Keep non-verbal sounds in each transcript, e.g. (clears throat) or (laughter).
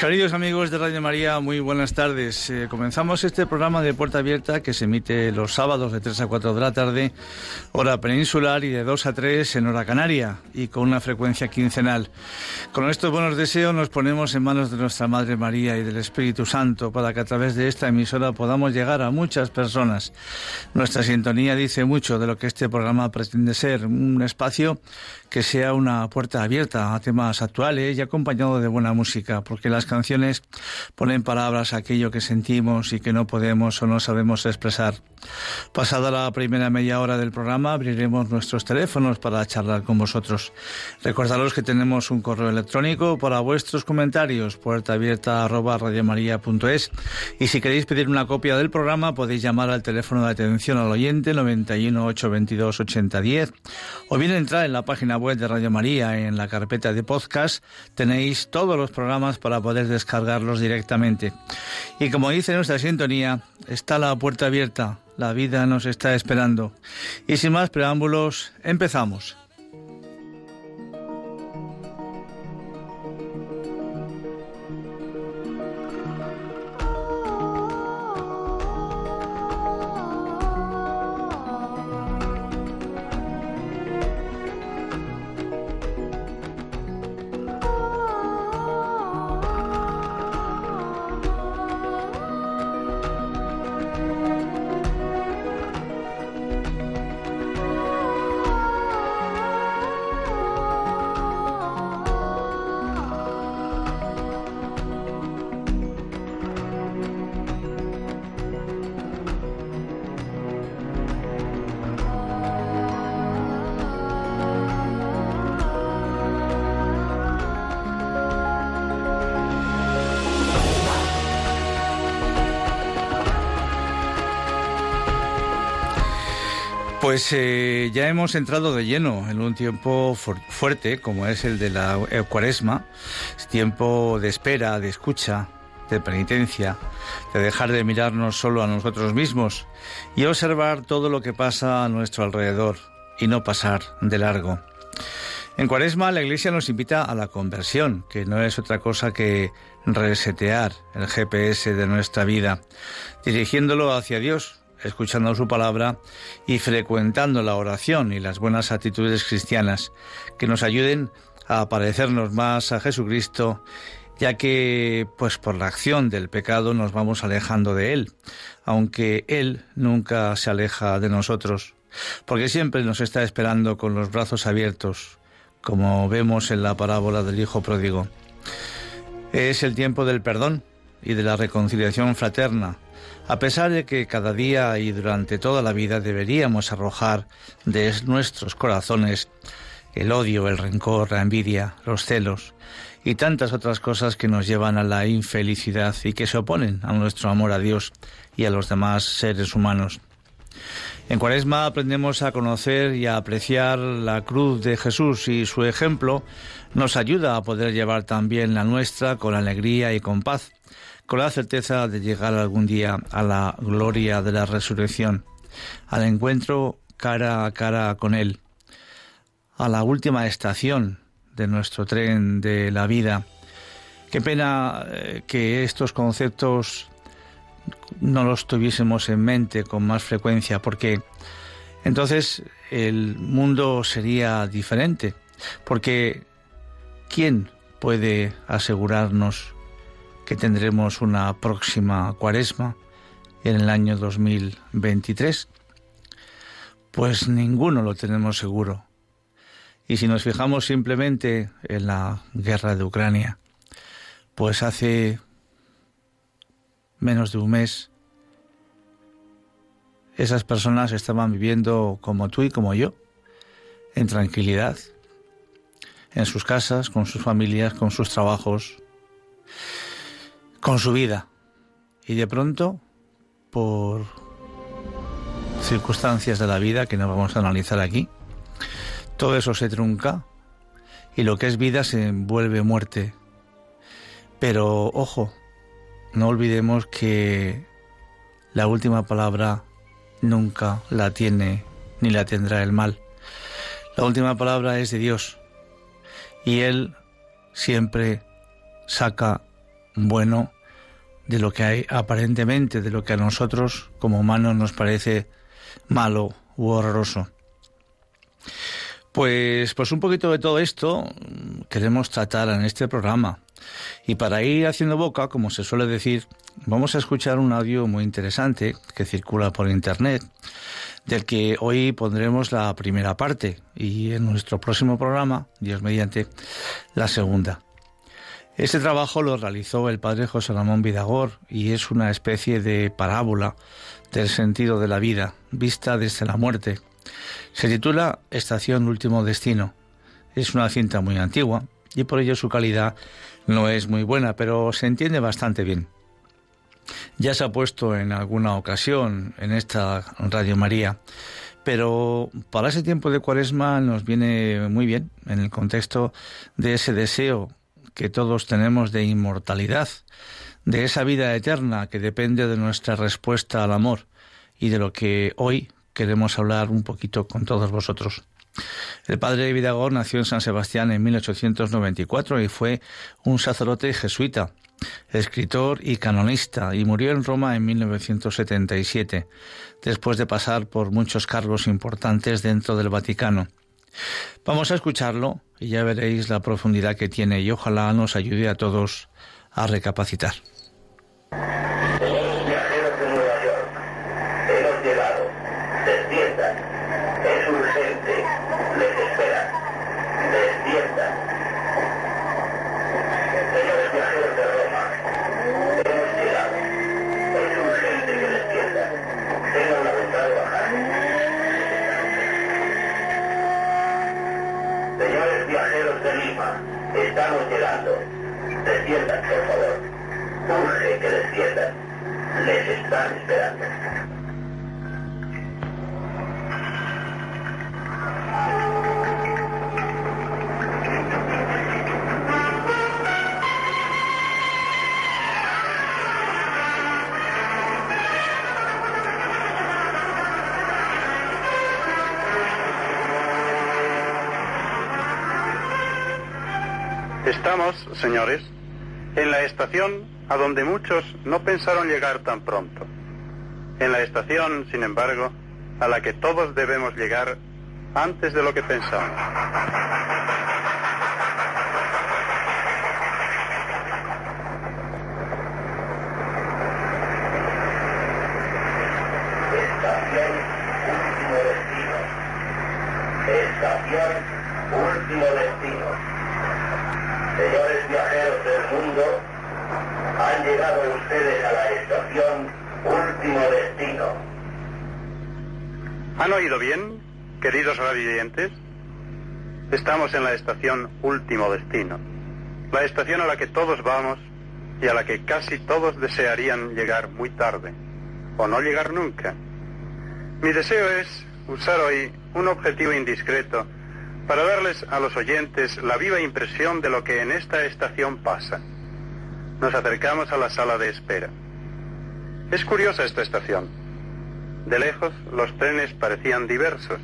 queridos amigos de Radio María, muy buenas tardes. Eh, comenzamos este programa de Puerta Abierta que se emite los sábados de 3 a 4 de la tarde, hora peninsular, y de 2 a 3 en hora canaria, y con una frecuencia quincenal. Con estos buenos deseos nos ponemos en manos de nuestra Madre María y del Espíritu Santo para que a través de esta emisora podamos llegar a muchas personas. Nuestra sintonía dice mucho de lo que este programa pretende ser, un espacio que sea una puerta abierta a temas actuales y acompañado de buena música, porque las canciones ponen palabras a aquello que sentimos y que no podemos o no sabemos expresar. Pasada la primera media hora del programa, abriremos nuestros teléfonos para charlar con vosotros. Recordaros que tenemos un correo electrónico para vuestros comentarios, puerta abierta arroba radiomaria.es. Y si queréis pedir una copia del programa, podéis llamar al teléfono de atención al oyente 91 822 8010 o bien entrar en la página web de Radio María en la carpeta de podcast. Tenéis todos los programas para poder descargarlos directamente. Y como dice nuestra sintonía, está la puerta abierta, la vida nos está esperando. Y sin más preámbulos, empezamos. Pues eh, ya hemos entrado de lleno en un tiempo fuerte como es el de la cuaresma, es tiempo de espera, de escucha, de penitencia, de dejar de mirarnos solo a nosotros mismos y observar todo lo que pasa a nuestro alrededor y no pasar de largo. En Cuaresma la Iglesia nos invita a la conversión, que no es otra cosa que resetear el GPS de nuestra vida, dirigiéndolo hacia Dios, escuchando su palabra y frecuentando la oración y las buenas actitudes cristianas que nos ayuden a parecernos más a Jesucristo, ya que pues por la acción del pecado nos vamos alejando de él, aunque él nunca se aleja de nosotros, porque siempre nos está esperando con los brazos abiertos como vemos en la parábola del Hijo Pródigo. Es el tiempo del perdón y de la reconciliación fraterna, a pesar de que cada día y durante toda la vida deberíamos arrojar de nuestros corazones el odio, el rencor, la envidia, los celos y tantas otras cosas que nos llevan a la infelicidad y que se oponen a nuestro amor a Dios y a los demás seres humanos. En Cuaresma aprendemos a conocer y a apreciar la cruz de Jesús y su ejemplo nos ayuda a poder llevar también la nuestra con alegría y con paz, con la certeza de llegar algún día a la gloria de la resurrección, al encuentro cara a cara con Él, a la última estación de nuestro tren de la vida. Qué pena eh, que estos conceptos no los tuviésemos en mente con más frecuencia, porque entonces el mundo sería diferente, porque ¿quién puede asegurarnos que tendremos una próxima cuaresma en el año 2023? Pues ninguno lo tenemos seguro. Y si nos fijamos simplemente en la guerra de Ucrania, pues hace menos de un mes, esas personas estaban viviendo como tú y como yo, en tranquilidad, en sus casas, con sus familias, con sus trabajos, con su vida. Y de pronto, por circunstancias de la vida que no vamos a analizar aquí, todo eso se trunca y lo que es vida se envuelve muerte. Pero ojo, no olvidemos que la última palabra nunca la tiene ni la tendrá el mal. La última palabra es de Dios y Él siempre saca bueno de lo que hay aparentemente, de lo que a nosotros como humanos nos parece malo u horroroso. Pues, pues un poquito de todo esto queremos tratar en este programa. Y para ir haciendo boca, como se suele decir, vamos a escuchar un audio muy interesante que circula por internet, del que hoy pondremos la primera parte y en nuestro próximo programa, Dios mediante, la segunda. Este trabajo lo realizó el padre José Ramón Vidagor y es una especie de parábola del sentido de la vida, vista desde la muerte. Se titula Estación Último Destino. Es una cinta muy antigua y por ello su calidad no es muy buena, pero se entiende bastante bien. Ya se ha puesto en alguna ocasión en esta Radio María, pero para ese tiempo de cuaresma nos viene muy bien en el contexto de ese deseo que todos tenemos de inmortalidad, de esa vida eterna que depende de nuestra respuesta al amor y de lo que hoy queremos hablar un poquito con todos vosotros. El padre Vidagor nació en San Sebastián en 1894 y fue un sacerdote jesuita, escritor y canonista, y murió en Roma en 1977, después de pasar por muchos cargos importantes dentro del Vaticano. Vamos a escucharlo y ya veréis la profundidad que tiene y ojalá nos ayude a todos a recapacitar. Estamos, señores, en la estación a donde muchos no pensaron llegar tan pronto. En la estación, sin embargo, a la que todos debemos llegar antes de lo que pensamos. Estación último destino. Estación último destino. Señores viajeros del mundo, han llegado ustedes a la estación último destino. ¿Han oído bien, queridos radioyentes? Estamos en la estación último destino. La estación a la que todos vamos y a la que casi todos desearían llegar muy tarde o no llegar nunca. Mi deseo es usar hoy un objetivo indiscreto para darles a los oyentes la viva impresión de lo que en esta estación pasa. Nos acercamos a la sala de espera. Es curiosa esta estación. De lejos los trenes parecían diversos,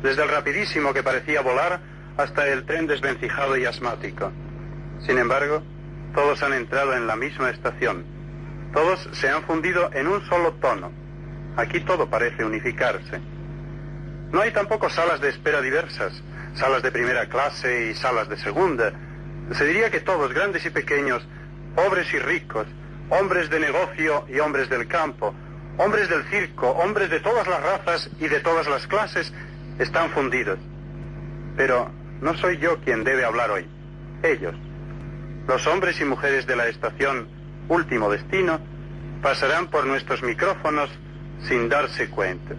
desde el rapidísimo que parecía volar hasta el tren desvencijado y asmático. Sin embargo, todos han entrado en la misma estación. Todos se han fundido en un solo tono. Aquí todo parece unificarse. No hay tampoco salas de espera diversas, salas de primera clase y salas de segunda. Se diría que todos, grandes y pequeños, pobres y ricos, hombres de negocio y hombres del campo, hombres del circo, hombres de todas las razas y de todas las clases, están fundidos. Pero no soy yo quien debe hablar hoy. Ellos, los hombres y mujeres de la estación Último Destino, pasarán por nuestros micrófonos sin darse cuenta.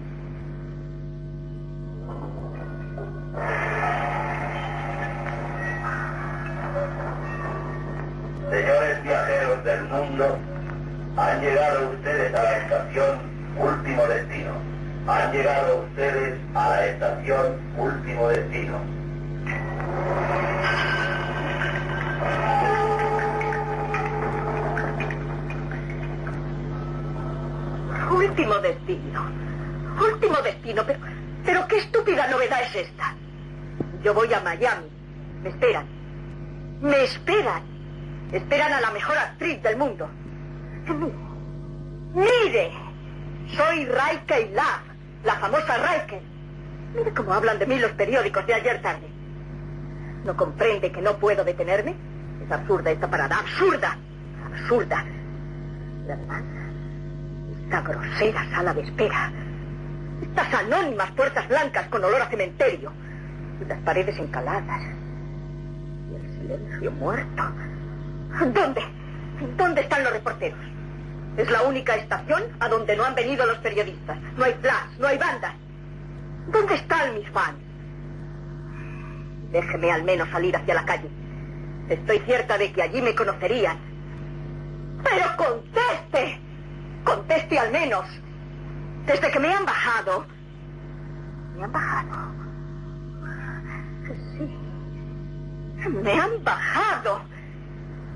Señores viajeros del mundo, han llegado ustedes a la estación Último Destino. Han llegado ustedes a la estación Último Destino. Último destino. Último destino. Pero, pero qué estúpida novedad es esta. Yo voy a Miami. Me esperan. Me esperan. Esperan a la mejor actriz del mundo. Mire. Soy Raike Love, la famosa Raike. Mire cómo hablan de mí los periódicos de ayer tarde. ¿No comprende que no puedo detenerme? Es absurda esta parada. Absurda. Absurda. Y además, esta grosera sala de espera. Estas anónimas puertas blancas con olor a cementerio. Y las paredes encaladas. Y el silencio muerto. ¿Dónde? ¿Dónde están los reporteros? Es la única estación a donde no han venido los periodistas. No hay flash, no hay bandas. ¿Dónde están mis fans? Déjeme al menos salir hacia la calle. Estoy cierta de que allí me conocerían. Pero conteste. Conteste al menos. Desde que me han bajado. Me han bajado. Sí. Me han bajado.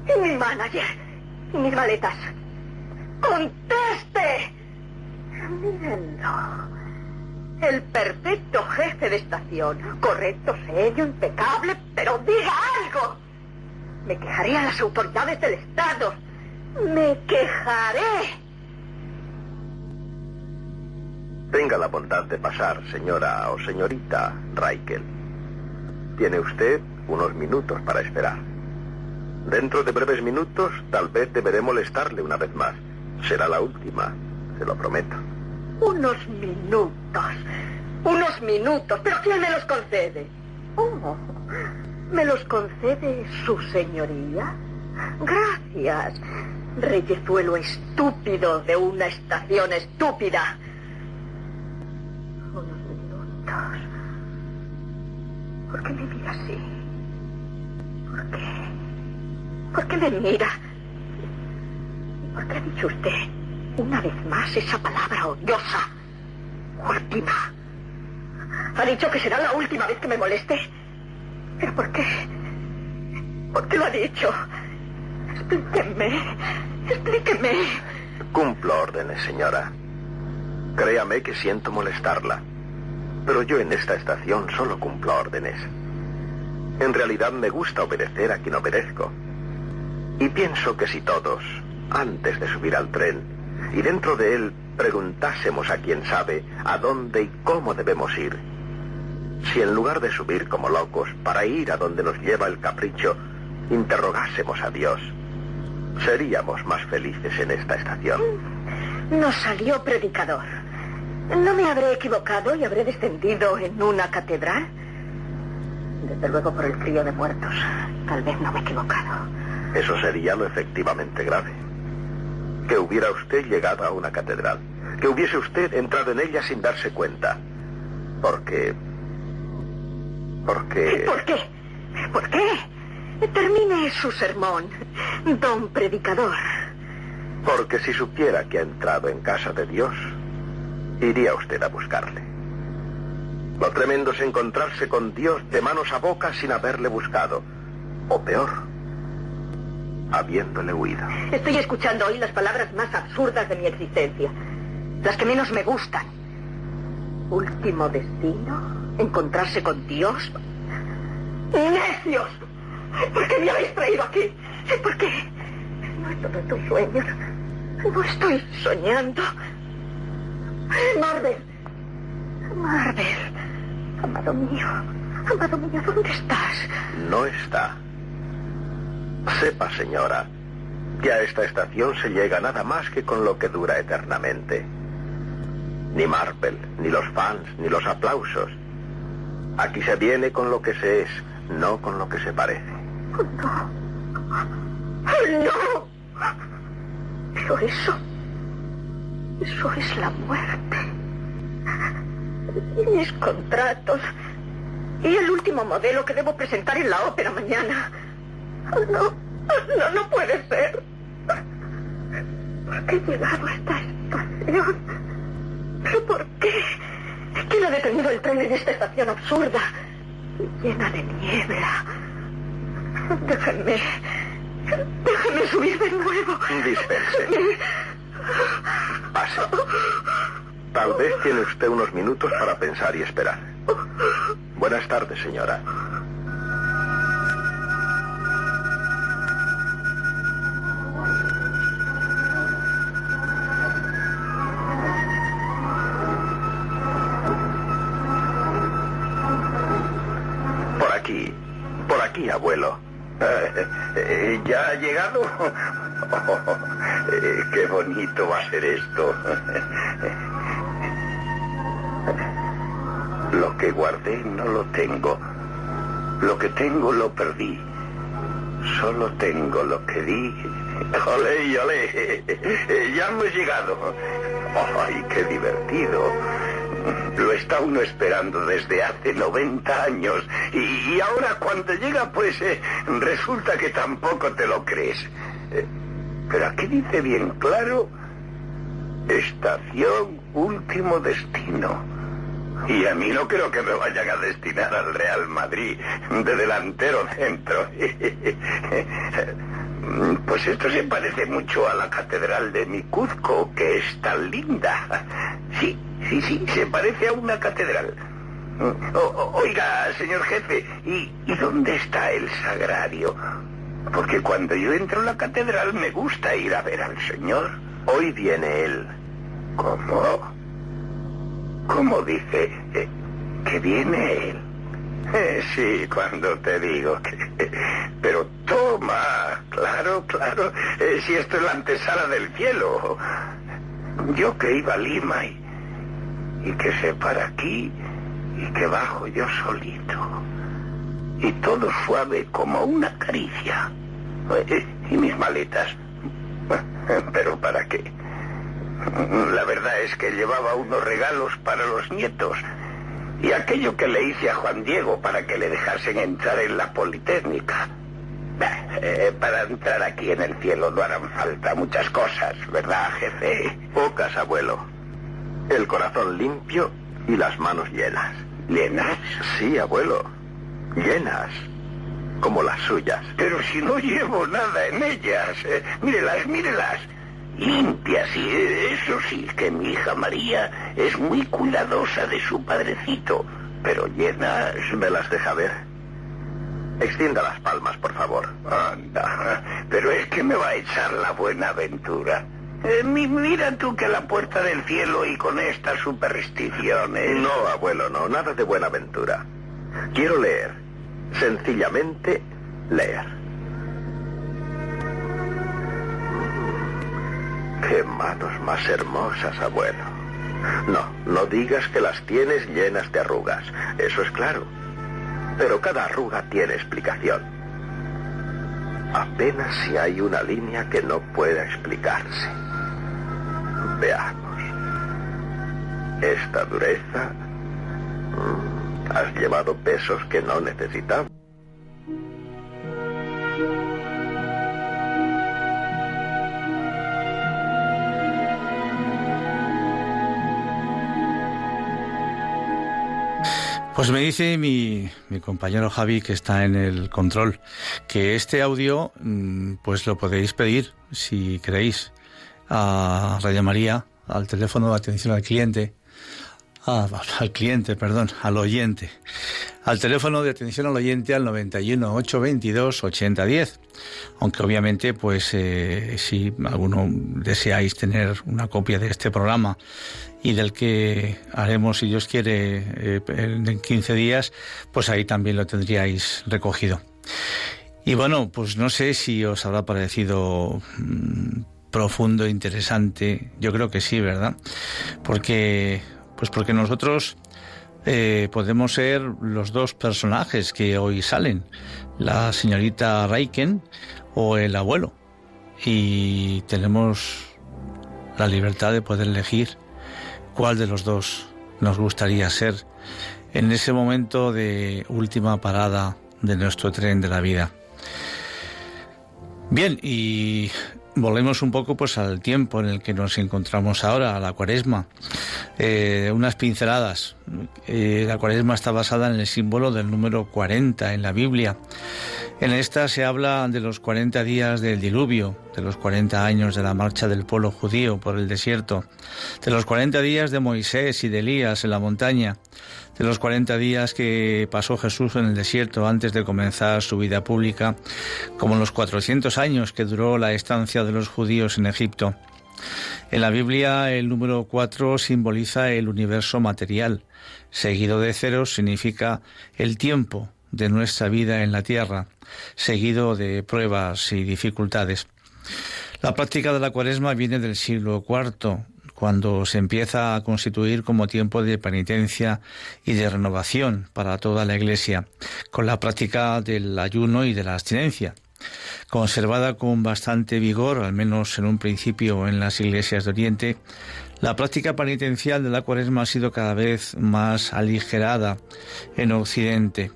Y mi manager. Y mis maletas. ¡Conteste! Mírenlo. El perfecto jefe de estación. Correcto, serio, impecable, pero diga algo. Me quejaré a las autoridades del Estado. Me quejaré. Tenga la bondad de pasar, señora o señorita Raikel. Tiene usted unos minutos para esperar. Dentro de breves minutos, tal vez deberé molestarle una vez más. Será la última, se lo prometo. Unos minutos. Unos minutos. ¿Pero quién me los concede? Oh, ¿me los concede su señoría? Gracias. Reyezuelo estúpido de una estación estúpida. Unos minutos. ¿Por qué me mira así? ¿Por qué? ¿Por qué me mira? ¿Por qué ha dicho usted una vez más esa palabra odiosa? Última. Ha dicho que será la última vez que me moleste. ¿Pero por qué? ¿Por qué lo ha dicho? Explíqueme. Explíqueme. Cumplo órdenes, señora. Créame que siento molestarla. Pero yo en esta estación solo cumplo órdenes. En realidad me gusta obedecer a quien obedezco. Y pienso que si todos, antes de subir al tren, y dentro de él preguntásemos a quien sabe a dónde y cómo debemos ir, si en lugar de subir como locos para ir a donde nos lleva el capricho, interrogásemos a Dios, seríamos más felices en esta estación. Nos salió predicador. ¿No me habré equivocado y habré descendido en una catedral? Desde luego por el frío de muertos. Tal vez no me he equivocado. Eso sería lo efectivamente grave. Que hubiera usted llegado a una catedral. Que hubiese usted entrado en ella sin darse cuenta. Porque... Porque... ¿Por qué? ¿Por qué? Termine su sermón, don predicador. Porque si supiera que ha entrado en casa de Dios, iría usted a buscarle. Lo tremendo es encontrarse con Dios de manos a boca sin haberle buscado. O peor, habiéndole huido. Estoy escuchando hoy las palabras más absurdas de mi existencia. Las que menos me gustan. Último destino, encontrarse con Dios. ¡Necios! ¿Por qué me habéis traído aquí? ¿Por qué? No es todo tu sueño. No estoy soñando. Marvel. Marvel. Amado mío. Amado mío, ¿dónde estás? No está. Sepa, señora, que a esta estación se llega nada más que con lo que dura eternamente. Ni Marvel, ni los fans, ni los aplausos. Aquí se viene con lo que se es, no con lo que se parece. No. No. Pero eso... Eso es la muerte. Y mis contratos. Y el último modelo que debo presentar en la ópera mañana. No. No, no puede ser. ¿Por qué he llegado a esta estación? ¿Pero por qué? ¿Quién ha detenido el tren en esta estación absurda? Llena de niebla. Déjenme. Déjenme subir de nuevo. Dispense. Pase. Tal vez tiene usted unos minutos para pensar y esperar. Buenas tardes, señora. Oh, qué bonito va a ser esto. Lo que guardé no lo tengo. Lo que tengo lo perdí. Solo tengo lo que di. Olé, olé. Eh, Ya hemos llegado. ¡Ay, qué divertido! Lo está uno esperando desde hace 90 años. Y, y ahora cuando llega, pues eh, resulta que tampoco te lo crees. Eh, pero aquí dice bien claro, estación último destino. Y a mí no creo que me vayan a destinar al Real Madrid de delantero centro. (laughs) Pues esto se parece mucho a la catedral de Micuzco, que es tan linda. Sí, sí, sí, se parece a una catedral. O- o- oiga, señor jefe, ¿y, ¿y dónde está el sagrario? Porque cuando yo entro a la catedral me gusta ir a ver al señor. Hoy viene él. ¿Cómo? ¿Cómo dice? Eh, ¿Que viene él? (laughs) Eh, sí, cuando te digo que... (laughs) Pero toma, claro, claro, eh, si esto es la antesala del cielo. Yo que iba a Lima y, y que se para aquí y que bajo yo solito. Y todo suave como una caricia. Eh, y mis maletas. (laughs) Pero ¿para qué? La verdad es que llevaba unos regalos para los nietos. Y aquello que le hice a Juan Diego para que le dejasen entrar en la Politécnica. Eh, para entrar aquí en el cielo no harán falta muchas cosas, ¿verdad, jefe? Pocas, abuelo. El corazón limpio y las manos llenas. ¿Llenas? Sí, abuelo. Llenas. Como las suyas. Pero si no llevo nada en ellas. Eh, mírelas, mírelas. Limpias, y eso sí, que mi hija María es muy cuidadosa de su padrecito. Pero llenas... ¿Me las deja ver? Extienda las palmas, por favor. Anda, pero es que me va a echar la buena aventura. Eh, mira tú que la puerta del cielo y con estas supersticiones. No, abuelo, no, nada de buena aventura. Quiero leer. Sencillamente leer. Qué manos más hermosas, abuelo. No, no digas que las tienes llenas de arrugas. Eso es claro. Pero cada arruga tiene explicación. Apenas si hay una línea que no pueda explicarse. Veamos. Esta dureza... Has llevado pesos que no necesitamos. Pues me dice mi, mi, compañero Javi, que está en el control, que este audio mm, pues lo podéis pedir, si queréis, a Radio María, al teléfono de atención al cliente, (laughs) al cliente, perdón, al oyente, al teléfono de atención al oyente al 91 822 8010. Aunque obviamente, pues eh, si alguno deseáis tener una copia de este programa y del que haremos, si Dios quiere, eh, en 15 días, pues ahí también lo tendríais recogido. Y bueno, pues no sé si os habrá parecido mmm, profundo, interesante. Yo creo que sí, ¿verdad? Porque, pues porque nosotros eh, podemos ser los dos personajes que hoy salen, la señorita Raiken o el abuelo. Y tenemos la libertad de poder elegir cuál de los dos nos gustaría ser en ese momento de última parada de nuestro tren de la vida. Bien, y volvemos un poco pues al tiempo en el que nos encontramos ahora, a la cuaresma. Eh, unas pinceladas. Eh, la cuaresma está basada en el símbolo del número 40 en la Biblia. En esta se habla de los 40 días del diluvio, de los 40 años de la marcha del pueblo judío por el desierto, de los 40 días de Moisés y de Elías en la montaña, de los 40 días que pasó Jesús en el desierto antes de comenzar su vida pública, como los 400 años que duró la estancia de los judíos en Egipto. En la Biblia el número 4 simboliza el universo material, seguido de cero significa el tiempo de nuestra vida en la tierra, seguido de pruebas y dificultades. La práctica de la cuaresma viene del siglo IV, cuando se empieza a constituir como tiempo de penitencia y de renovación para toda la Iglesia, con la práctica del ayuno y de la abstinencia. Conservada con bastante vigor, al menos en un principio en las iglesias de Oriente, la práctica penitencial de la cuaresma ha sido cada vez más aligerada en Occidente.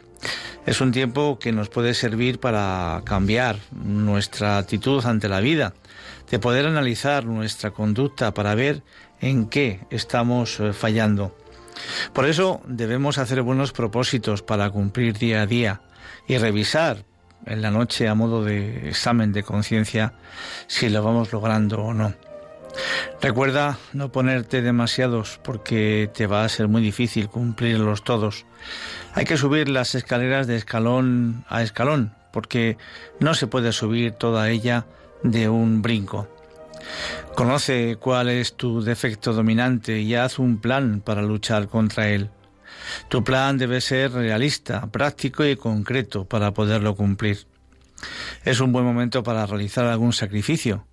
Es un tiempo que nos puede servir para cambiar nuestra actitud ante la vida, de poder analizar nuestra conducta para ver en qué estamos fallando. Por eso debemos hacer buenos propósitos para cumplir día a día y revisar en la noche a modo de examen de conciencia si lo vamos logrando o no. Recuerda no ponerte demasiados porque te va a ser muy difícil cumplirlos todos. Hay que subir las escaleras de escalón a escalón porque no se puede subir toda ella de un brinco. Conoce cuál es tu defecto dominante y haz un plan para luchar contra él. Tu plan debe ser realista, práctico y concreto para poderlo cumplir. Es un buen momento para realizar algún sacrificio.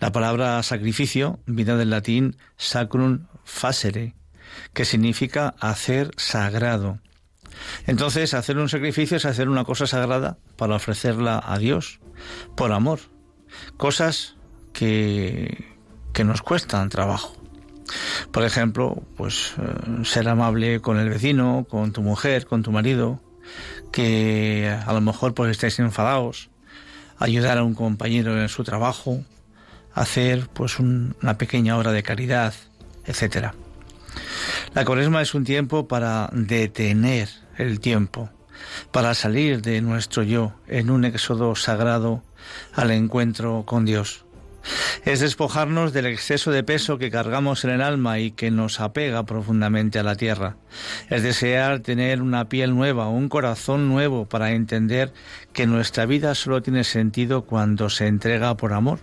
La palabra sacrificio viene del latín sacrum facere, que significa hacer sagrado. Entonces, hacer un sacrificio es hacer una cosa sagrada para ofrecerla a Dios, por amor. Cosas que, que nos cuestan trabajo. Por ejemplo, pues eh, ser amable con el vecino, con tu mujer, con tu marido, que a lo mejor pues estáis enfadados, ayudar a un compañero en su trabajo, hacer pues un, una pequeña obra de caridad, etcétera. La cuaresma es un tiempo para detener el tiempo, para salir de nuestro yo en un éxodo sagrado al encuentro con Dios. Es despojarnos del exceso de peso que cargamos en el alma y que nos apega profundamente a la tierra. Es desear tener una piel nueva, un corazón nuevo para entender que nuestra vida solo tiene sentido cuando se entrega por amor.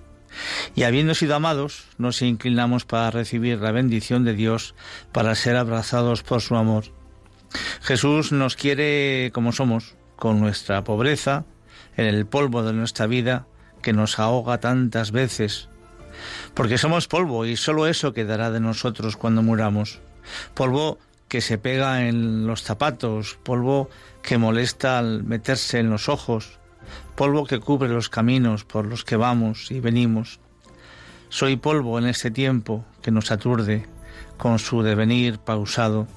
Y habiendo sido amados, nos inclinamos para recibir la bendición de Dios, para ser abrazados por su amor. Jesús nos quiere como somos, con nuestra pobreza, en el polvo de nuestra vida, que nos ahoga tantas veces, porque somos polvo y solo eso quedará de nosotros cuando muramos. Polvo que se pega en los zapatos, polvo que molesta al meterse en los ojos, polvo que cubre los caminos por los que vamos y venimos. Soy polvo en este tiempo que nos aturde con su devenir pausado.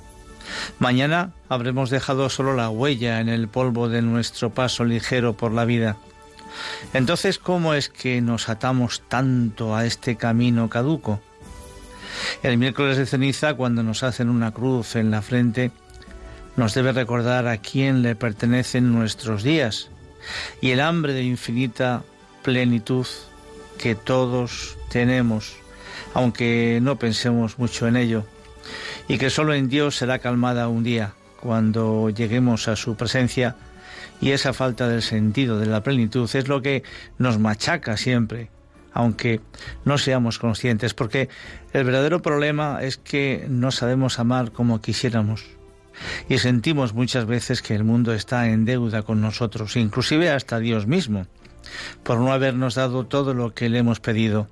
Mañana habremos dejado solo la huella en el polvo de nuestro paso ligero por la vida. Entonces, ¿cómo es que nos atamos tanto a este camino caduco? El miércoles de ceniza, cuando nos hacen una cruz en la frente, nos debe recordar a quién le pertenecen nuestros días y el hambre de infinita plenitud que todos tenemos, aunque no pensemos mucho en ello, y que solo en Dios será calmada un día, cuando lleguemos a su presencia y esa falta del sentido de la plenitud es lo que nos machaca siempre, aunque no seamos conscientes, porque el verdadero problema es que no sabemos amar como quisiéramos. Y sentimos muchas veces que el mundo está en deuda con nosotros, inclusive hasta Dios mismo, por no habernos dado todo lo que le hemos pedido.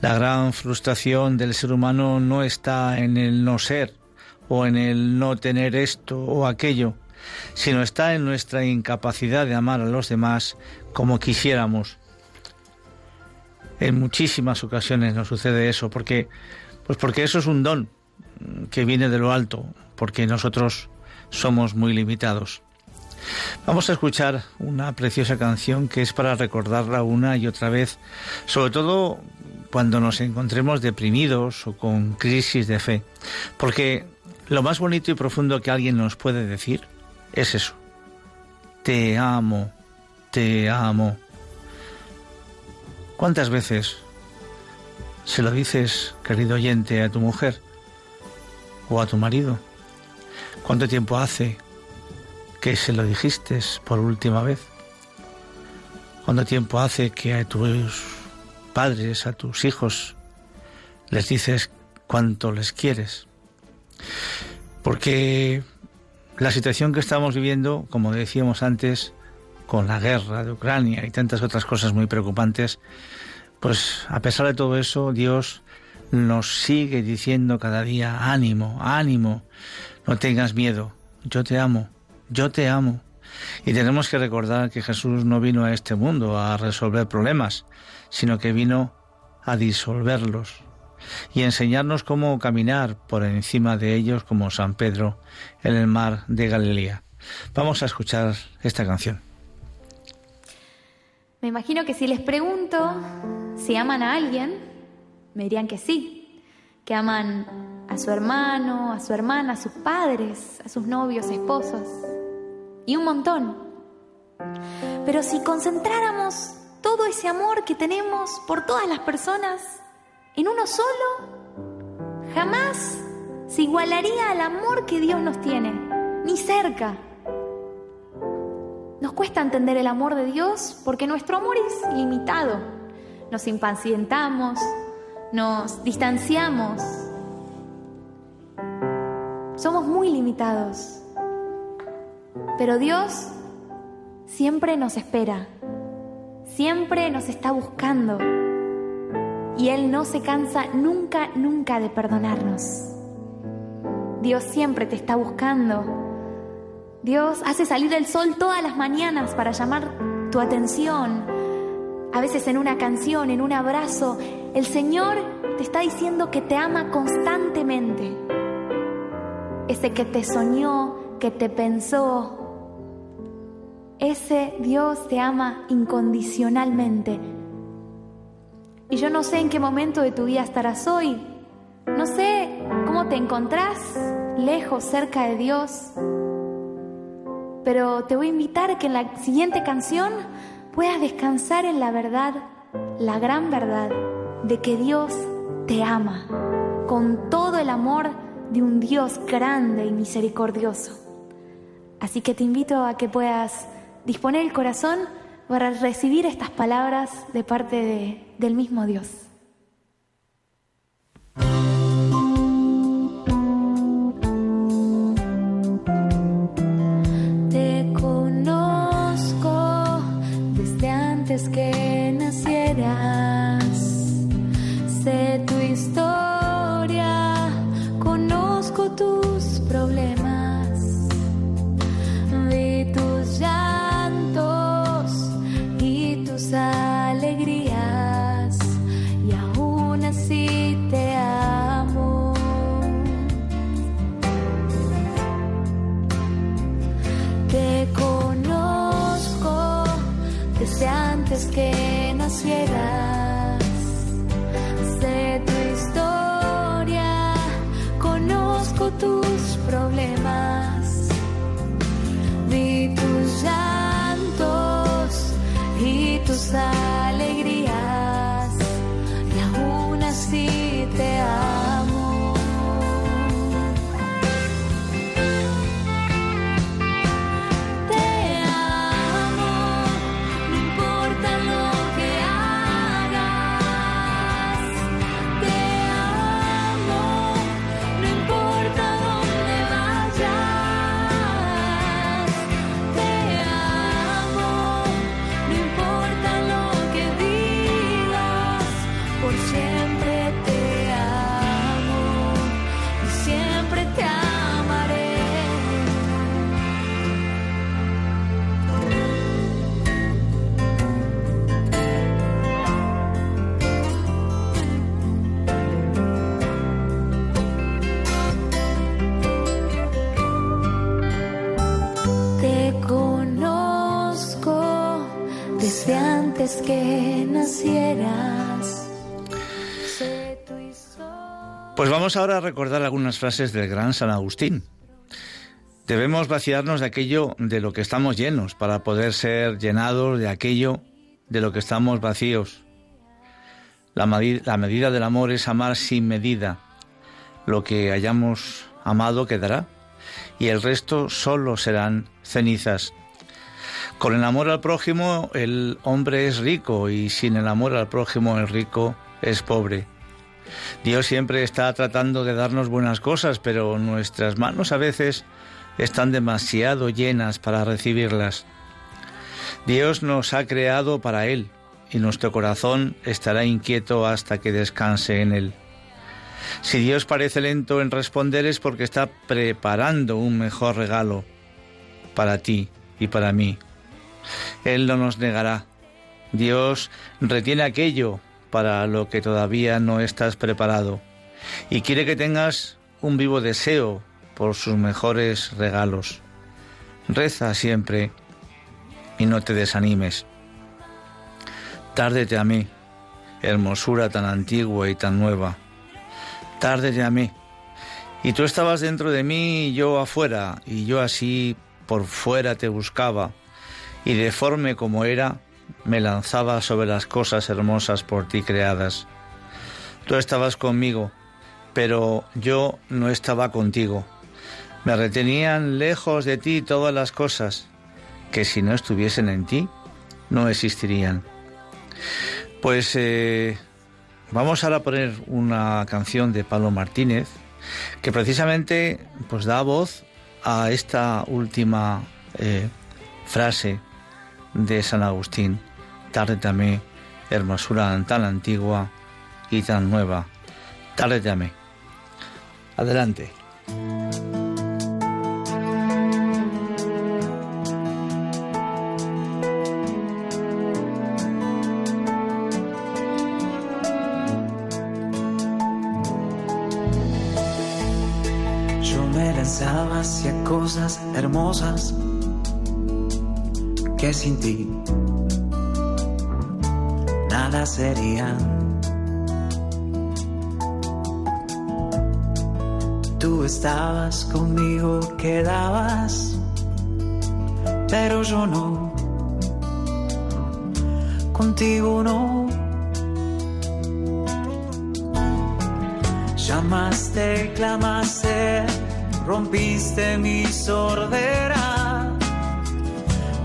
La gran frustración del ser humano no está en el no ser o en el no tener esto o aquello, sino está en nuestra incapacidad de amar a los demás como quisiéramos. En muchísimas ocasiones nos sucede eso, porque, pues porque eso es un don que viene de lo alto, porque nosotros somos muy limitados. Vamos a escuchar una preciosa canción que es para recordarla una y otra vez, sobre todo cuando nos encontremos deprimidos o con crisis de fe, porque lo más bonito y profundo que alguien nos puede decir es eso. Te amo, te amo. ¿Cuántas veces se lo dices, querido oyente, a tu mujer o a tu marido? ¿Cuánto tiempo hace que se lo dijiste por última vez? ¿Cuánto tiempo hace que a tus padres, a tus hijos, les dices cuánto les quieres? Porque la situación que estamos viviendo, como decíamos antes, con la guerra de Ucrania y tantas otras cosas muy preocupantes, pues a pesar de todo eso, Dios nos sigue diciendo cada día, ánimo, ánimo, no tengas miedo, yo te amo, yo te amo. Y tenemos que recordar que Jesús no vino a este mundo a resolver problemas, sino que vino a disolverlos y enseñarnos cómo caminar por encima de ellos como San Pedro en el mar de Galilea. Vamos a escuchar esta canción. Me imagino que si les pregunto si aman a alguien, me dirían que sí, que aman a su hermano, a su hermana, a sus padres, a sus novios, esposos, y un montón. Pero si concentráramos todo ese amor que tenemos por todas las personas en uno solo, jamás se igualaría al amor que Dios nos tiene, ni cerca. Nos cuesta entender el amor de Dios porque nuestro amor es limitado. Nos impacientamos, nos distanciamos. Somos muy limitados. Pero Dios siempre nos espera, siempre nos está buscando y Él no se cansa nunca, nunca de perdonarnos. Dios siempre te está buscando. Dios hace salir el sol todas las mañanas para llamar tu atención. A veces en una canción, en un abrazo, el Señor te está diciendo que te ama constantemente. Ese que te soñó, que te pensó. Ese Dios te ama incondicionalmente y yo no sé en qué momento de tu vida estarás hoy. No sé cómo te encontrás lejos, cerca de Dios. Pero te voy a invitar a que en la siguiente canción puedas descansar en la verdad la gran verdad de que Dios te ama con todo el amor de un Dios grande y misericordioso. Así que te invito a que puedas disponer el corazón para recibir estas palabras de parte de, del mismo Dios. Que que nacieras. Pues vamos ahora a recordar algunas frases del gran San Agustín. Debemos vaciarnos de aquello de lo que estamos llenos para poder ser llenados de aquello de lo que estamos vacíos. La, la medida del amor es amar sin medida. Lo que hayamos amado quedará y el resto solo serán cenizas. Con el amor al prójimo el hombre es rico y sin el amor al prójimo el rico es pobre. Dios siempre está tratando de darnos buenas cosas, pero nuestras manos a veces están demasiado llenas para recibirlas. Dios nos ha creado para Él y nuestro corazón estará inquieto hasta que descanse en Él. Si Dios parece lento en responder es porque está preparando un mejor regalo para ti y para mí. Él no nos negará. Dios retiene aquello para lo que todavía no estás preparado y quiere que tengas un vivo deseo por sus mejores regalos. Reza siempre y no te desanimes. Tárdete a mí, hermosura tan antigua y tan nueva. Tárdete a mí. Y tú estabas dentro de mí y yo afuera, y yo así por fuera te buscaba, y deforme como era, me lanzaba sobre las cosas hermosas por ti creadas. Tú estabas conmigo, pero yo no estaba contigo. Me retenían lejos de ti todas las cosas que si no estuviesen en ti, no existirían. Pues eh, vamos ahora a poner una canción de Pablo Martínez que precisamente pues da voz a esta última eh, frase de San Agustín. También, hermosura tan antigua y tan nueva. También. Adelante. Yo me lanzaba hacia cosas hermosas que sin ti nada sería. Tú estabas conmigo, quedabas, pero yo no, contigo no. Llamaste, clamaste, rompiste mi sordera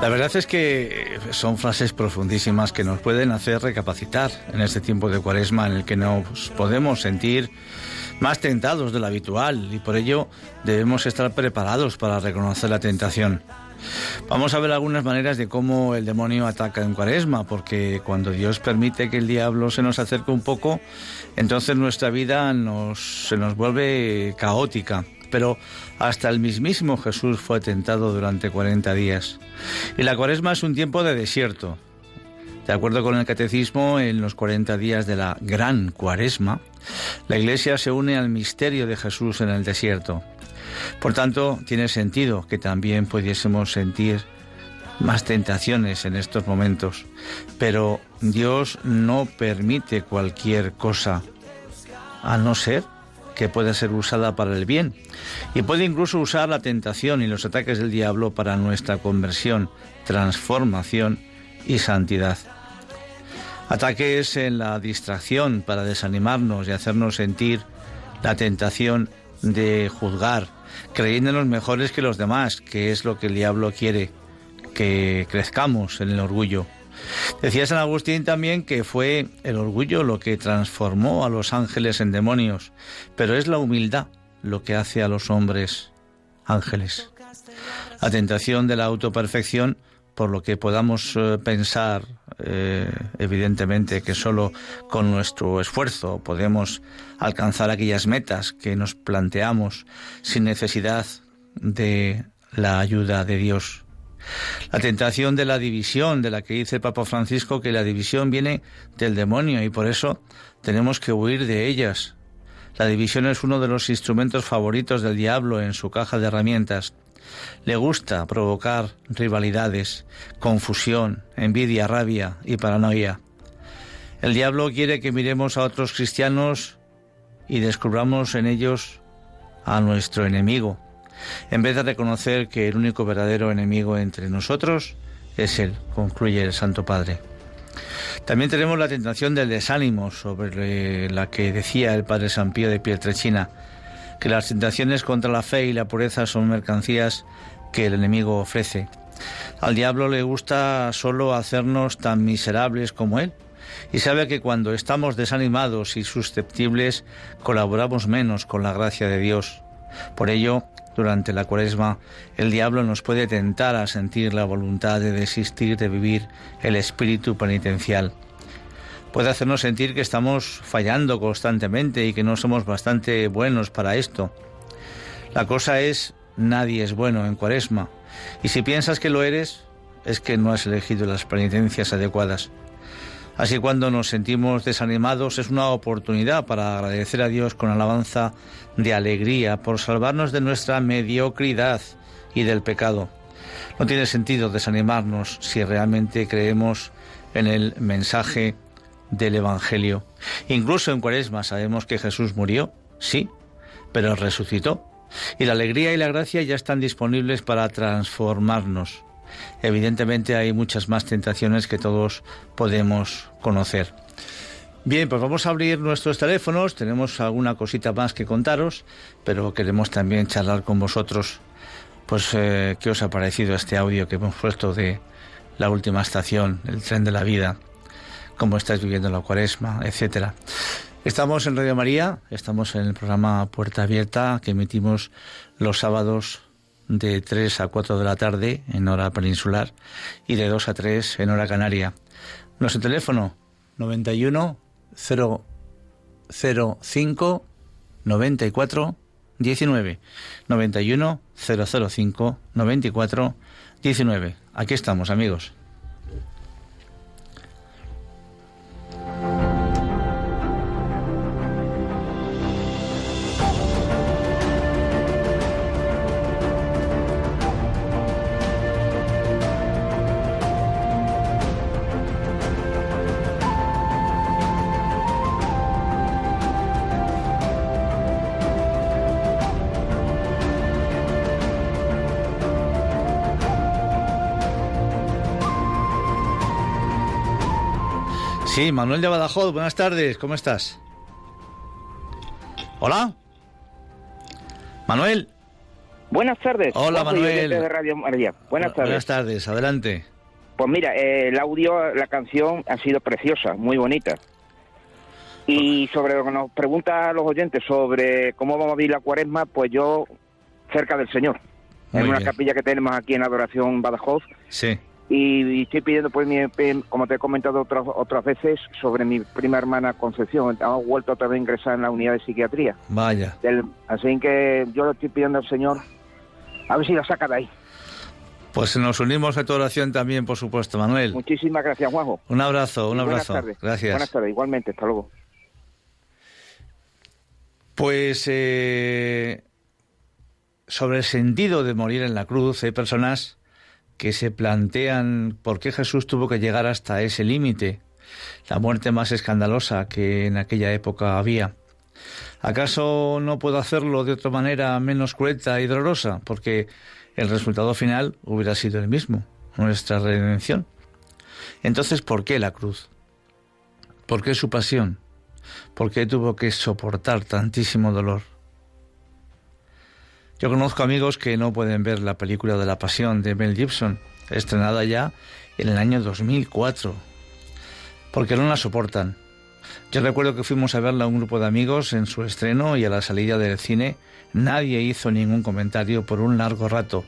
La verdad es que son frases profundísimas que nos pueden hacer recapacitar en este tiempo de cuaresma en el que nos podemos sentir más tentados de lo habitual y por ello debemos estar preparados para reconocer la tentación. Vamos a ver algunas maneras de cómo el demonio ataca en cuaresma, porque cuando Dios permite que el diablo se nos acerque un poco, entonces nuestra vida se nos vuelve caótica. Pero hasta el mismísimo Jesús fue tentado durante 40 días. Y la cuaresma es un tiempo de desierto. De acuerdo con el catecismo, en los 40 días de la gran cuaresma, la Iglesia se une al misterio de Jesús en el desierto. Por tanto, tiene sentido que también pudiésemos sentir más tentaciones en estos momentos. Pero Dios no permite cualquier cosa, a no ser que pueda ser usada para el bien. Y puede incluso usar la tentación y los ataques del diablo para nuestra conversión, transformación y santidad. Ataques en la distracción para desanimarnos y hacernos sentir la tentación de juzgar, creyéndonos mejores que los demás, que es lo que el diablo quiere, que crezcamos en el orgullo. Decía San Agustín también que fue el orgullo lo que transformó a los ángeles en demonios, pero es la humildad lo que hace a los hombres ángeles. La tentación de la autoperfección, por lo que podamos eh, pensar, eh, evidentemente, que solo con nuestro esfuerzo podemos alcanzar aquellas metas que nos planteamos sin necesidad de la ayuda de Dios. La tentación de la división, de la que dice el Papa Francisco que la división viene del demonio y por eso tenemos que huir de ellas. La división es uno de los instrumentos favoritos del diablo en su caja de herramientas. Le gusta provocar rivalidades, confusión, envidia, rabia y paranoia. El diablo quiere que miremos a otros cristianos y descubramos en ellos a nuestro enemigo, en vez de reconocer que el único verdadero enemigo entre nosotros es Él, concluye el Santo Padre. También tenemos la tentación del desánimo, sobre la que decía el Padre San Pío de Pietrechina, que las tentaciones contra la fe y la pureza son mercancías que el enemigo ofrece. Al diablo le gusta solo hacernos tan miserables como él, y sabe que cuando estamos desanimados y susceptibles colaboramos menos con la gracia de Dios. Por ello, durante la cuaresma, el diablo nos puede tentar a sentir la voluntad de desistir de vivir el espíritu penitencial. Puede hacernos sentir que estamos fallando constantemente y que no somos bastante buenos para esto. La cosa es, nadie es bueno en cuaresma. Y si piensas que lo eres, es que no has elegido las penitencias adecuadas. Así cuando nos sentimos desanimados es una oportunidad para agradecer a Dios con alabanza de alegría por salvarnos de nuestra mediocridad y del pecado. No tiene sentido desanimarnos si realmente creemos en el mensaje del Evangelio. Incluso en Cuaresma sabemos que Jesús murió, sí, pero resucitó. Y la alegría y la gracia ya están disponibles para transformarnos. Evidentemente hay muchas más tentaciones que todos podemos conocer. Bien, pues vamos a abrir nuestros teléfonos. Tenemos alguna cosita más que contaros, pero queremos también charlar con vosotros. Pues, eh, ¿qué os ha parecido este audio que hemos puesto de la última estación, el tren de la vida? ¿Cómo estáis viviendo la cuaresma, etcétera? Estamos en Radio María, estamos en el programa Puerta Abierta que emitimos los sábados de 3 a 4 de la tarde en hora peninsular y de 2 a 3 en hora canaria. Nuestro teléfono 91 005 94 19 91 005 94 19. Aquí estamos, amigos. Sí, Manuel de Badajoz, buenas tardes, ¿cómo estás? Hola. Manuel. Buenas tardes. Hola, Manuel. oyentes de Radio María. Buenas tardes. Buenas tardes, adelante. Pues mira, eh, el audio, la canción ha sido preciosa, muy bonita. Y sobre lo que nos pregunta los oyentes sobre cómo vamos a vivir la cuaresma, pues yo cerca del Señor, Muy en una capilla que tenemos aquí en Adoración Badajoz. Sí. Y estoy pidiendo, pues, mi, em, como te he comentado otras, otras veces, sobre mi prima hermana Concepción. Hemos vuelto otra vez a ingresar en la unidad de psiquiatría. Vaya. Del- así que yo le estoy pidiendo al Señor a ver si la saca de ahí. Pues nos unimos a tu oración también, por supuesto, Manuel. Muchísimas gracias, Juanjo. Un abrazo, un Y buenas abrazo. tardes. Gracias. Buenas tardes, igualmente, hasta luego. Pues eh, sobre el sentido de morir en la cruz, hay personas que se plantean por qué Jesús tuvo que llegar hasta ese límite, la muerte más escandalosa que en aquella época había. ¿Acaso no puedo hacerlo de otra manera menos cruenta y dolorosa? Porque el resultado final hubiera sido el mismo, nuestra redención. Entonces, ¿por qué la cruz? ¿Por qué su pasión? ¿Por qué tuvo que soportar tantísimo dolor? Yo conozco amigos que no pueden ver la película de la pasión de Mel Gibson, estrenada ya en el año 2004, porque no la soportan. Yo recuerdo que fuimos a verla un grupo de amigos en su estreno y a la salida del cine nadie hizo ningún comentario por un largo rato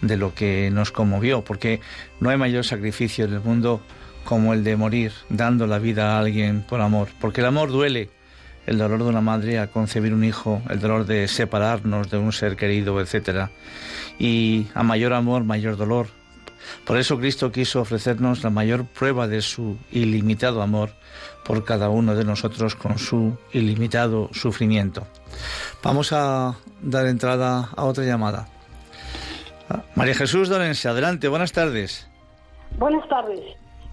de lo que nos conmovió, porque no hay mayor sacrificio en el mundo como el de morir dando la vida a alguien por amor, porque el amor duele, el dolor de una madre a concebir un hijo, el dolor de separarnos de un ser querido, etcétera. Y a mayor amor, mayor dolor. Por eso Cristo quiso ofrecernos la mayor prueba de su ilimitado amor por cada uno de nosotros con su ilimitado sufrimiento. Vamos a dar entrada a otra llamada. Ah, María Jesús Dorense, adelante, buenas tardes. Buenas tardes,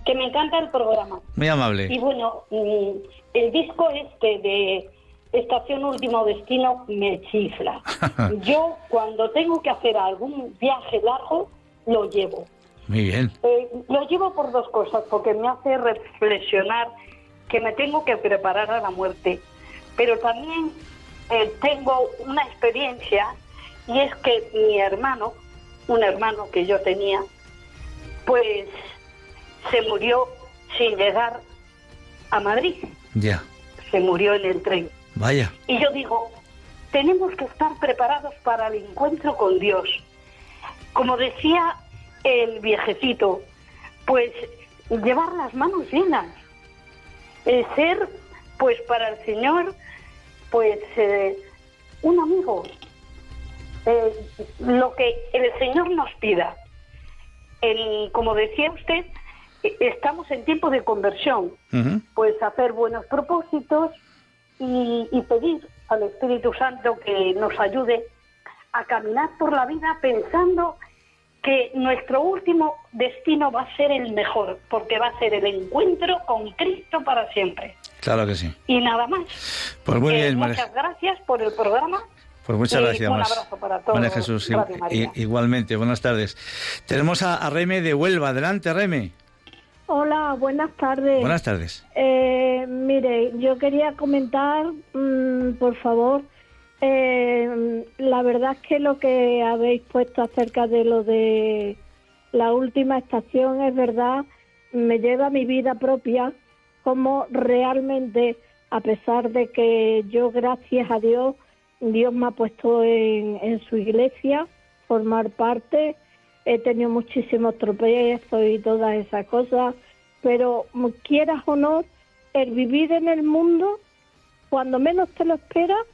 que me encanta el programa. Muy amable. Y bueno, mm, el disco este de Estación Último Destino me chifla. (laughs) Yo cuando tengo que hacer algún viaje largo, lo llevo. Muy bien. Eh, lo llevo por dos cosas, porque me hace reflexionar que me tengo que preparar a la muerte, pero también eh, tengo una experiencia y es que mi hermano, un hermano que yo tenía, pues se murió sin llegar a Madrid, Ya, se murió en el tren. vaya. Y yo digo, tenemos que estar preparados para el encuentro con Dios. Como decía el viejecito, pues llevar las manos llenas, Eh, ser, pues para el Señor, pues eh, un amigo, Eh, lo que el Señor nos pida. el, como decía usted, estamos en tiempo de conversión. Ujú. Pues hacer buenos propósitos y, y pedir al Espíritu Santo que nos ayude a caminar por la vida pensando que nuestro último destino va a ser el mejor, porque va a ser el encuentro con Cristo para siempre. Claro que sí. Y nada más. Pues muy Eh, bien, María. muchas gracias por el programa. Pues muchas gracias, un abrazo para todos. María Jesús. María. igualmente, buenas tardes. Tenemos a, a Reme de Huelva. Adelante, Reme. Hola, buenas tardes. Buenas tardes. Eh, mire, yo quería comentar, mm, por favor, eh, la verdad es que lo que habéis puesto acerca de lo de la última estación es verdad, me lleva a mi vida propia, como realmente, a pesar de que yo, gracias a Dios, Dios me ha puesto en, en su iglesia, formar parte, he tenido muchísimos tropiezos y todas esas cosas, pero quieras o no, el vivir en el mundo, cuando menos te lo esperas,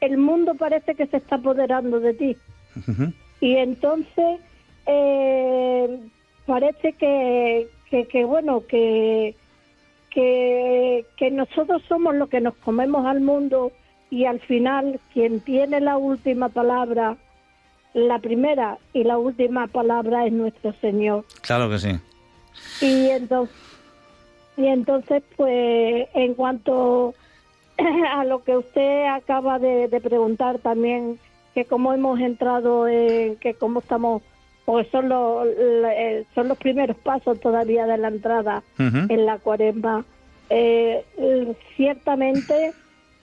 el mundo parece que se está apoderando de ti. Y entonces eh, parece que, que, que, bueno, que, que, que nosotros somos los que nos comemos al mundo y al final quien tiene la última palabra, la primera y la última palabra es nuestro Señor. Claro que sí. Y entonces, y entonces pues en cuanto (clears throat) a lo que usted acaba de, de preguntar también, que cómo hemos entrado, en, que cómo estamos, porque son los, eh, son los primeros pasos todavía de la entrada en la cuaresma. Eh, eh, ciertamente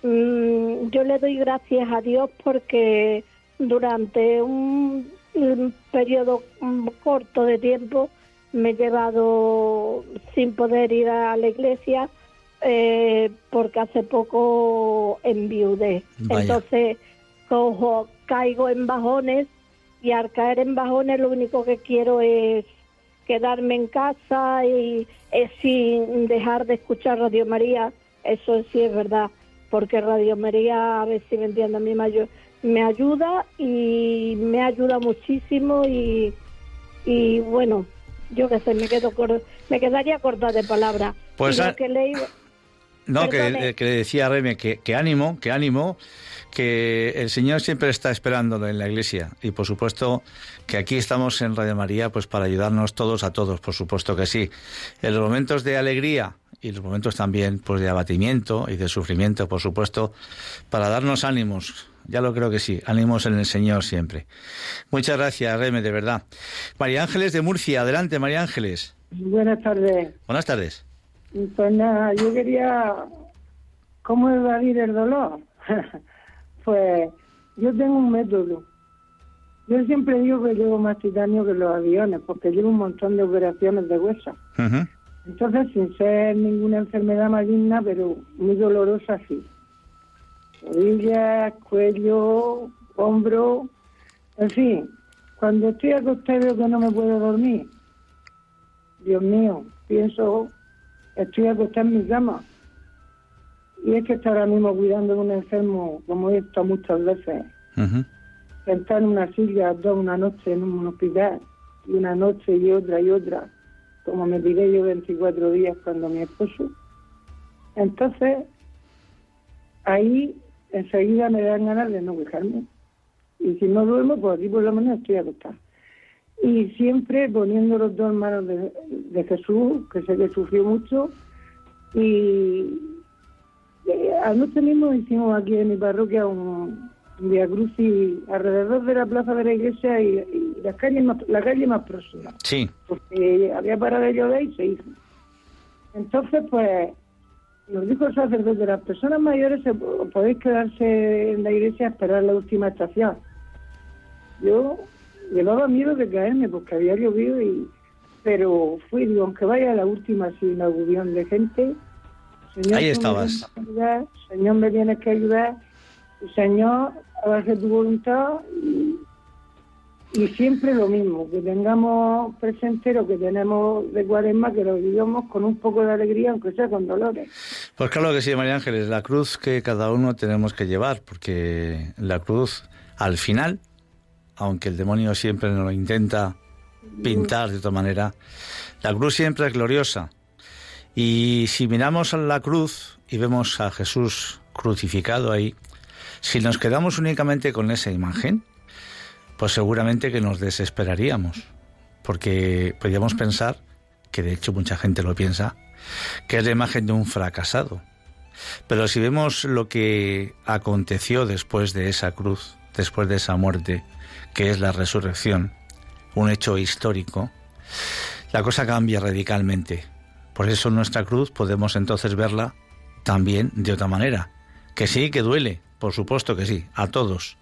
mm, yo le doy gracias a Dios porque durante un, un periodo mm, corto de tiempo me he llevado sin poder ir a la iglesia eh, porque hace poco enviudé. Vaya. Entonces cojo, caigo en bajones y al caer en bajones lo único que quiero es quedarme en casa y eh, sin dejar de escuchar Radio María. Eso sí es verdad, porque Radio María, a ver si me entiendo, a mí ayu- me ayuda y me ayuda muchísimo y, y bueno, yo qué sé, me, quedo cor- me quedaría corta de palabras. Pues a- que le iba- No, que, que le decía a Reme que, que ánimo, que ánimo, que el Señor siempre está esperándolo en la iglesia. Y por supuesto que aquí estamos en Radio María pues para ayudarnos todos a todos, por supuesto que sí. En los momentos de alegría y los momentos también pues de abatimiento y de sufrimiento, por supuesto, para darnos ánimos. Ya lo creo que sí, ánimos en el Señor siempre. Muchas gracias, Reme, de verdad. María Ángeles de Murcia, adelante, María Ángeles. Buenas tardes. Buenas tardes. Pues nada, yo quería... ¿Cómo evadir el dolor? (laughs) pues yo tengo un método. Yo siempre digo que llevo más titanio que los aviones, porque llevo un montón de operaciones de hueso. Entonces, sin ser ninguna enfermedad maligna, pero muy dolorosa, sí. Rodillas, cuello, hombro, en fin. Cuando estoy acostado y veo que no me puedo dormir, Dios mío, pienso, estoy acostada en mi cama. Y es que estoy ahora mismo cuidando de un enfermo, como he estado muchas veces, sentar en una silla toda una noche en un hospital, y una noche y otra y otra, como me tiré yo 24 días cuando mi esposo. Entonces, ahí enseguida me dan ganas de no quejarme. Y si no duermo, pues aquí por la mañana estoy acostada. Y siempre poniendo los dos manos de, de Jesús, que sé que sufrió mucho. Y anoche mismo hicimos aquí en mi parroquia un, Via Crucis alrededor de la plaza de la iglesia y, y la, calle más, la calle más próxima Sí. porque había parado de llover y se hizo. Entonces, pues, nos dijo el sacerdote, las personas mayores se, podéis quedarse en la iglesia a esperar la última estación. Yo llevaba miedo de caerme porque había llovido y pero fui, digo, aunque vaya a la última sin agudión de gente, Señor, Ahí me estabas. ayudar, Señor, me tienes que ayudar, Señor, hágase tu voluntad y, y siempre lo mismo, que tengamos presente lo que tenemos de cuaresma, que lo vivamos con un poco de alegría, aunque sea con dolores. Pues claro que sí, María Ángeles, la cruz que cada uno tenemos que llevar, porque la cruz, al final, aunque el demonio siempre nos lo intenta pintar de otra manera. La cruz siempre es gloriosa. Y si miramos a la cruz y vemos a Jesús crucificado ahí, si nos quedamos únicamente con esa imagen, pues seguramente que nos desesperaríamos, porque podríamos pensar, que de hecho mucha gente lo piensa, que es la imagen de un fracasado. Pero si vemos lo que aconteció después de esa cruz, después de esa muerte, que es la resurrección, un hecho histórico, la cosa cambia radicalmente. Por eso nuestra cruz podemos entonces verla también de otra manera. Que sí, que duele, por supuesto que sí, a todos.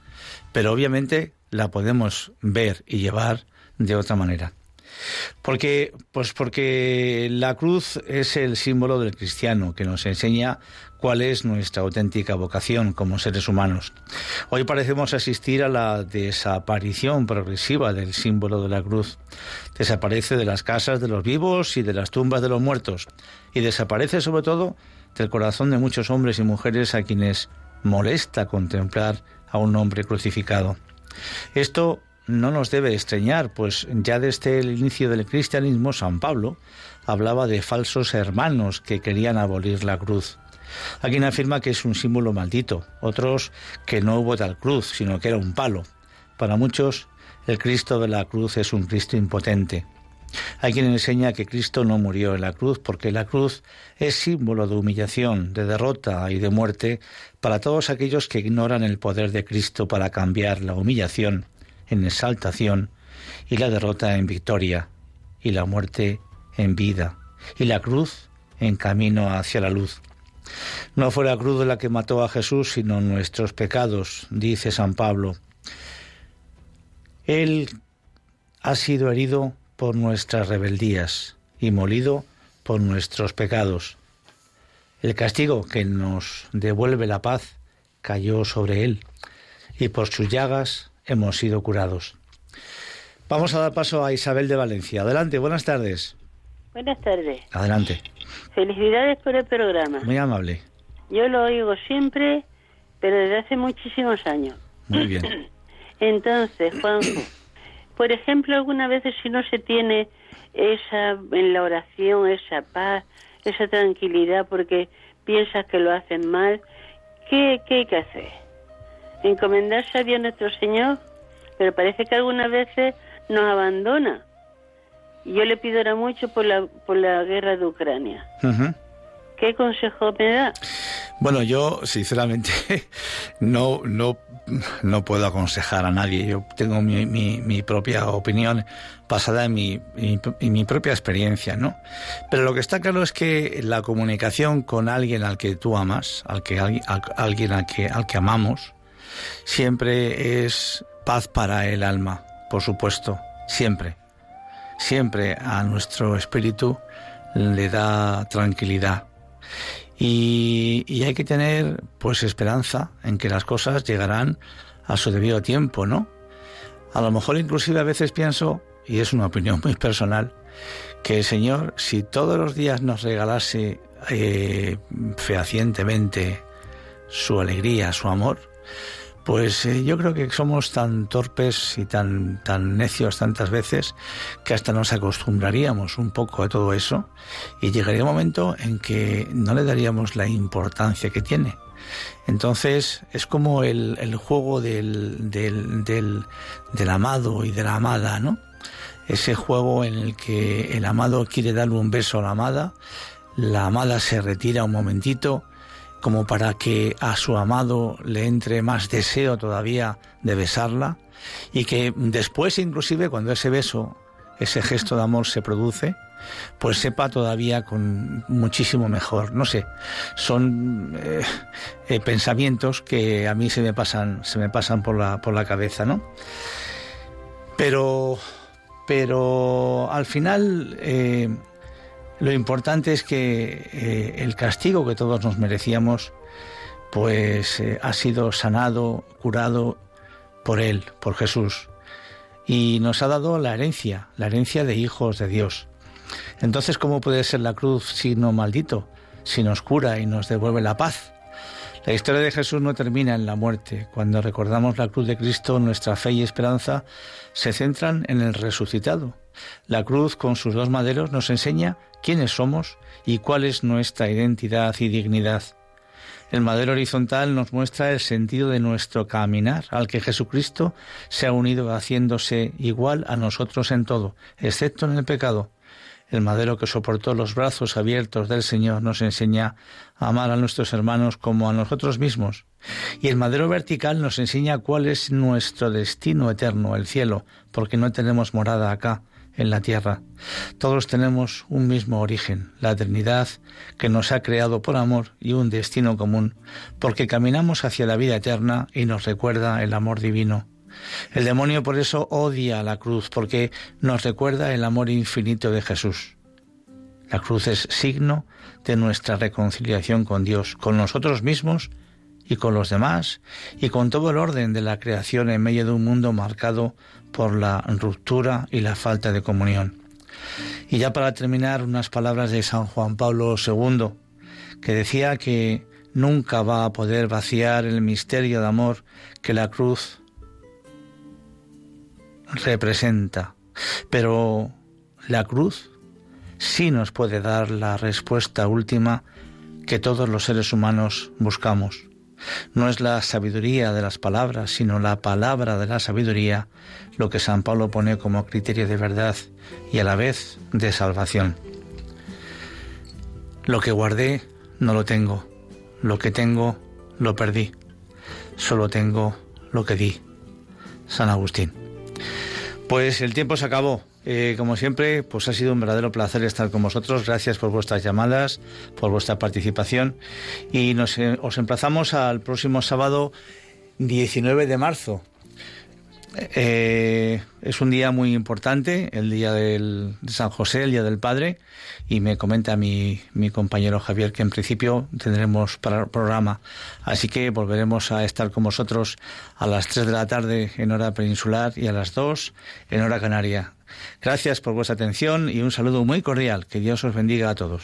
Pero obviamente la podemos ver y llevar de otra manera. Porque, pues porque la cruz es el símbolo del cristiano que nos enseña cuál es nuestra auténtica vocación como seres humanos. Hoy parecemos asistir a la desaparición progresiva del símbolo de la cruz. Desaparece de las casas de los vivos y de las tumbas de los muertos. Y desaparece sobre todo del corazón de muchos hombres y mujeres a quienes molesta contemplar a un hombre crucificado. Esto no nos debe extrañar, pues ya desde el inicio del cristianismo San Pablo hablaba de falsos hermanos que querían abolir la cruz. Alguien afirma que es un símbolo maldito, otros que no hubo tal cruz, sino que era un palo. Para muchos, el Cristo de la cruz es un Cristo impotente. Hay quien enseña que Cristo no murió en la cruz porque la cruz es símbolo de humillación, de derrota y de muerte para todos aquellos que ignoran el poder de Cristo para cambiar la humillación en exaltación y la derrota en victoria y la muerte en vida y la cruz en camino hacia la luz. No fue la cruz la que mató a Jesús, sino nuestros pecados, dice San Pablo. Él ha sido herido por nuestras rebeldías y molido por nuestros pecados. El castigo que nos devuelve la paz cayó sobre él, y por sus llagas hemos sido curados. Vamos a dar paso a Isabel de Valencia. Adelante, buenas tardes. Buenas tardes. Adelante. Felicidades por el programa. Muy amable. Yo lo oigo siempre, pero desde hace muchísimos años. Muy bien. Entonces, Juanjo, por ejemplo, algunas veces si no se tiene esa en la oración, esa paz, esa tranquilidad porque piensas que lo hacen mal, ¿qué, qué hay que hacer? Encomendarse a Dios nuestro Señor, pero parece que algunas veces nos abandona. Yo le pido ahora mucho por la, por la guerra de Ucrania. ¿Qué consejo me da? Bueno, yo sinceramente (laughs) no, no, no puedo aconsejar a nadie. Yo tengo mi, mi, mi propia opinión basada en mi, mi propia experiencia, ¿no? Pero lo que está claro es que la comunicación con alguien al que tú amas, al que al, alguien al que, al que amamos, siempre es paz para el alma, por supuesto, siempre. Siempre a nuestro espíritu le da tranquilidad. Y, hay que tener pues esperanza en que las cosas llegarán a su debido tiempo, ¿no? A lo mejor inclusive a veces pienso, y es una opinión muy personal, que el Señor, si todos los días nos regalase eh, fehacientemente su alegría, su amor, pues eh, yo creo que somos tan torpes y tan, tan necios tantas veces que hasta nos acostumbraríamos un poco a todo eso y llegaría un momento en que no le daríamos la importancia que tiene. Entonces es como el, el juego del, del, del, del amado y de la amada, ¿no? Ese juego en el que el amado quiere darle un beso a la amada, la amada se retira un momentito, como para que a su amado le entre más deseo todavía de besarla y que después inclusive cuando ese beso, ese gesto de amor se produce, pues sepa todavía con muchísimo mejor. No sé, son eh, eh, pensamientos que a mí se me pasan, se me pasan por la, por la cabeza, ¿no? Pero, pero al final eh, lo importante es que eh, el castigo que todos nos merecíamos, pues eh, ha sido sanado, curado por Él, por Jesús. Y nos ha dado la herencia, la herencia de hijos de Dios. Entonces, ¿cómo puede ser la cruz no maldito, si nos cura y nos devuelve la paz? La historia de Jesús no termina en la muerte. Cuando recordamos la cruz de Cristo, nuestra fe y esperanza se centran en el resucitado. La cruz con sus dos maderos nos enseña quiénes somos y cuál es nuestra identidad y dignidad. El madero horizontal nos muestra el sentido de nuestro caminar, al que Jesucristo se ha unido haciéndose igual a nosotros en todo, excepto en el pecado. El madero que soportó los brazos abiertos del Señor nos enseña a amar a nuestros hermanos como a nosotros mismos. Y el madero vertical nos enseña cuál es nuestro destino eterno, el cielo, porque no tenemos morada acá, en la tierra. Todos tenemos un mismo origen, la eternidad que nos ha creado por amor y un destino común, porque caminamos hacia la vida eterna y nos recuerda el amor divino. El demonio por eso odia la cruz, porque nos recuerda el amor infinito de Jesús. La cruz es signo de nuestra reconciliación con Dios, con nosotros mismos y con los demás, y con todo el orden de la creación en medio de un mundo marcado por la ruptura y la falta de comunión. Y ya para terminar, unas palabras de San Juan Pablo II, que decía que nunca va a poder vaciar el misterio de amor que la cruz representa. Pero la cruz sí nos puede dar la respuesta última que todos los seres humanos buscamos. No es la sabiduría de las palabras, sino la palabra de la sabiduría lo que San Pablo pone como criterio de verdad y a la vez de salvación. Lo que guardé no lo tengo, lo que tengo lo perdí, solo tengo lo que di. San Agustín. Pues el tiempo se acabó. Eh, como siempre, pues ha sido un verdadero placer estar con vosotros. Gracias por vuestras llamadas, por vuestra participación. Y nos, eh, os emplazamos al próximo sábado 19 de marzo eh, es un día muy importante, el día del, de San José, el día del Padre, y me comenta mi, mi compañero Javier que en principio tendremos para programa. Así que volveremos a estar con vosotros a las 3 de la tarde en hora peninsular y a las 2 en hora canaria. Gracias por vuestra atención y un saludo muy cordial. Que Dios os bendiga a todos.